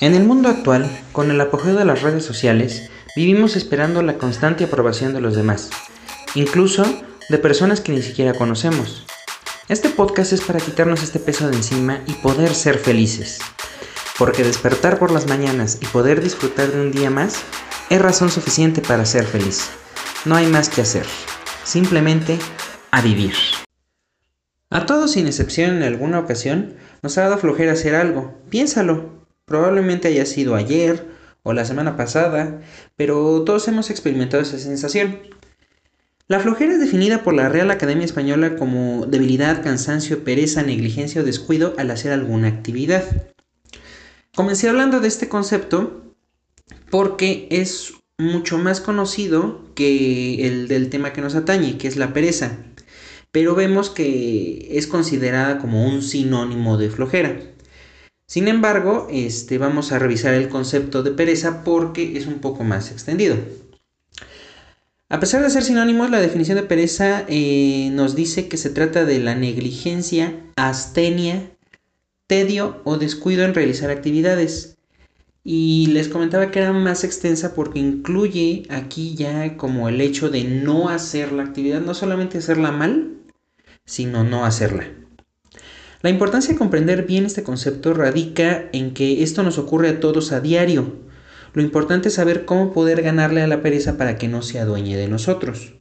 En el mundo actual, con el apogeo de las redes sociales, vivimos esperando la constante aprobación de los demás, incluso de personas que ni siquiera conocemos. Este podcast es para quitarnos este peso de encima y poder ser felices. Porque despertar por las mañanas y poder disfrutar de un día más es razón suficiente para ser feliz. No hay más que hacer. Simplemente a vivir. A todos sin excepción en alguna ocasión nos ha dado flojera hacer algo. Piénsalo. Probablemente haya sido ayer o la semana pasada, pero todos hemos experimentado esa sensación. La flojera es definida por la Real Academia Española como debilidad, cansancio, pereza, negligencia o descuido al hacer alguna actividad. Comencé hablando de este concepto porque es mucho más conocido que el del tema que nos atañe, que es la pereza, pero vemos que es considerada como un sinónimo de flojera. Sin embargo, este, vamos a revisar el concepto de pereza porque es un poco más extendido. A pesar de ser sinónimos, la definición de pereza eh, nos dice que se trata de la negligencia, astenia, tedio o descuido en realizar actividades. Y les comentaba que era más extensa porque incluye aquí ya como el hecho de no hacer la actividad, no solamente hacerla mal, sino no hacerla. La importancia de comprender bien este concepto radica en que esto nos ocurre a todos a diario. Lo importante es saber cómo poder ganarle a la pereza para que no se adueñe de nosotros.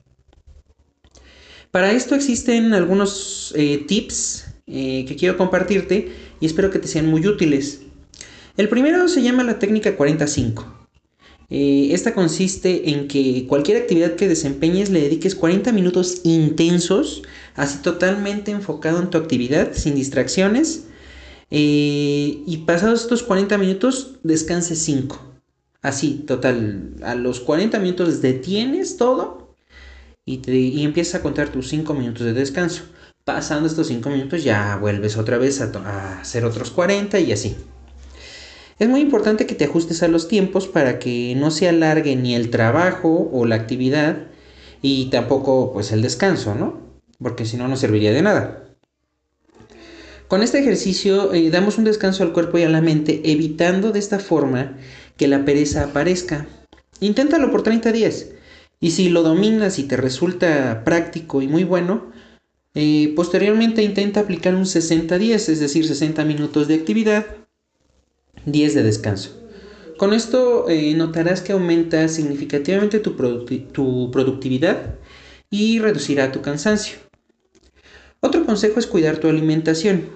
Para esto existen algunos eh, tips eh, que quiero compartirte y espero que te sean muy útiles. El primero se llama la técnica 45. Eh, esta consiste en que cualquier actividad que desempeñes le dediques 40 minutos intensos, así totalmente enfocado en tu actividad, sin distracciones. Eh, y pasados estos 40 minutos, descanse 5. Así, total, a los 40 minutos detienes todo y, y empiezas a contar tus 5 minutos de descanso. Pasando estos 5 minutos ya vuelves otra vez a hacer otros 40 y así. Es muy importante que te ajustes a los tiempos para que no se alargue ni el trabajo o la actividad y tampoco pues el descanso, ¿no? Porque si no no serviría de nada. Con este ejercicio eh, damos un descanso al cuerpo y a la mente, evitando de esta forma que la pereza aparezca. Inténtalo por 30 días. Y si lo dominas y te resulta práctico y muy bueno, eh, posteriormente intenta aplicar un 60 días, es decir, 60 minutos de actividad, 10 de descanso. Con esto eh, notarás que aumenta significativamente tu, tu, productividad y reducirá tu cansancio. Otro consejo es cuidar tu alimentación.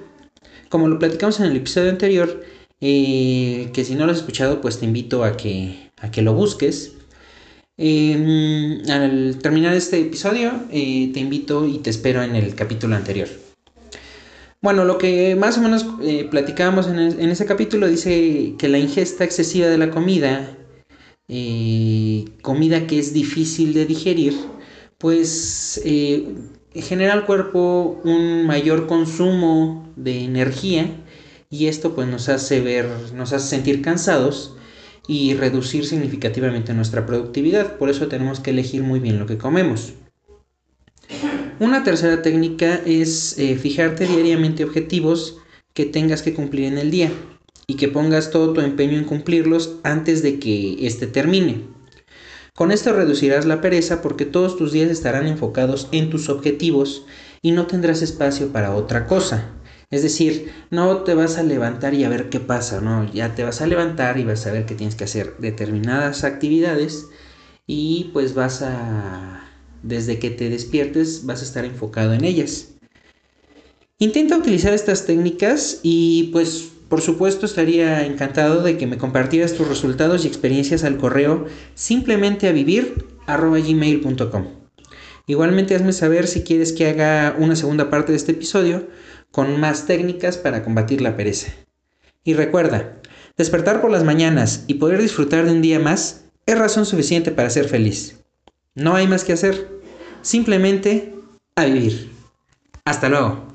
Como lo platicamos en el episodio anterior, eh, que si no lo has escuchado, pues te invito a que, a que lo busques. Em, al terminar este episodio, eh, te invito y te espero en el capítulo anterior. Bueno, lo que más o menos eh, platicábamos en, ese capítulo dice que la ingesta excesiva de la comida, eh, comida que es difícil de digerir, pues eh, genera al cuerpo un mayor consumo de energía y esto pues nos hace ver, nos hace sentir cansados y reducir significativamente nuestra productividad. Por eso tenemos que elegir muy bien lo que comemos. Una tercera técnica es eh, fijarte diariamente objetivos que tengas que cumplir en el día y que pongas todo tu empeño en cumplirlos antes de que éste termine. Con esto reducirás la pereza porque todos tus días estarán enfocados en tus objetivos y no tendrás espacio para otra cosa. Es decir, no te vas a levantar y a ver qué pasa, no, ya te vas a levantar y vas a ver que tienes que hacer determinadas actividades y pues vas a desde que te despiertes vas a estar enfocado en ellas. Intenta utilizar estas técnicas y pues por supuesto estaría encantado de que me compartieras tus resultados y experiencias al correo simplemente a vivir. Igualmente hazme saber si quieres que haga una segunda parte de este episodio con más técnicas para combatir la pereza. Y recuerda, despertar por las mañanas y poder disfrutar de un día más es razón suficiente para ser feliz. No hay más que hacer. Simplemente a vivir. Hasta luego.